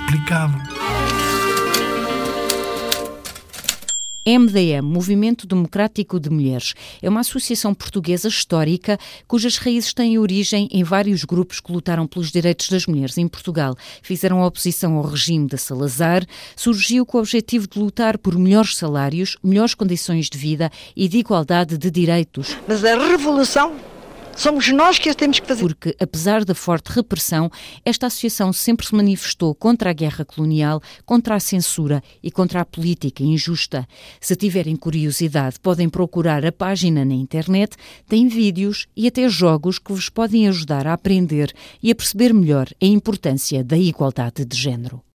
mercado. MDM, Movimento Democrático de Mulheres, é uma associação portuguesa histórica cujas raízes têm origem em vários grupos que lutaram pelos direitos das mulheres em Portugal. Fizeram oposição ao regime de Salazar, surgiu com o objetivo de lutar por melhores salários, melhores condições de vida e de igualdade de direitos. Mas a revolução Somos nós que temos que fazer. Porque, apesar da forte repressão, esta associação sempre se manifestou contra a guerra colonial, contra a censura e contra a política injusta. Se tiverem curiosidade, podem procurar a página na internet, tem vídeos e até jogos que vos podem ajudar a aprender e a perceber melhor a importância da igualdade de género.